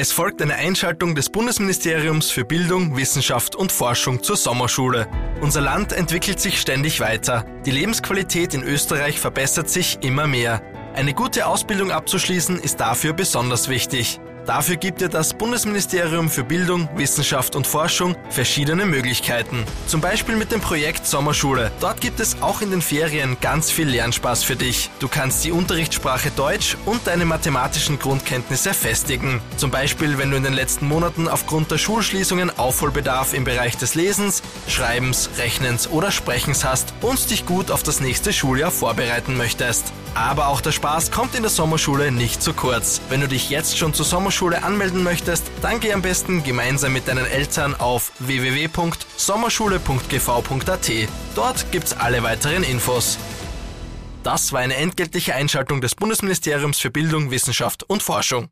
Es folgt eine Einschaltung des Bundesministeriums für Bildung, Wissenschaft und Forschung zur Sommerschule. Unser Land entwickelt sich ständig weiter. Die Lebensqualität in Österreich verbessert sich immer mehr. Eine gute Ausbildung abzuschließen ist dafür besonders wichtig. Dafür gibt dir das Bundesministerium für Bildung, Wissenschaft und Forschung verschiedene Möglichkeiten. Zum Beispiel mit dem Projekt Sommerschule. Dort gibt es auch in den Ferien ganz viel Lernspaß für dich. Du kannst die Unterrichtssprache Deutsch und deine mathematischen Grundkenntnisse festigen. Zum Beispiel, wenn du in den letzten Monaten aufgrund der Schulschließungen Aufholbedarf im Bereich des Lesens, Schreibens, Rechnens oder Sprechens hast und dich gut auf das nächste Schuljahr vorbereiten möchtest. Aber auch der Spaß kommt in der Sommerschule nicht zu kurz. Wenn du dich jetzt schon zur Sommerschule anmelden möchtest, dann geh am besten gemeinsam mit deinen Eltern auf www.sommerschule.gv.at. Dort gibt's alle weiteren Infos. Das war eine entgeltliche Einschaltung des Bundesministeriums für Bildung, Wissenschaft und Forschung.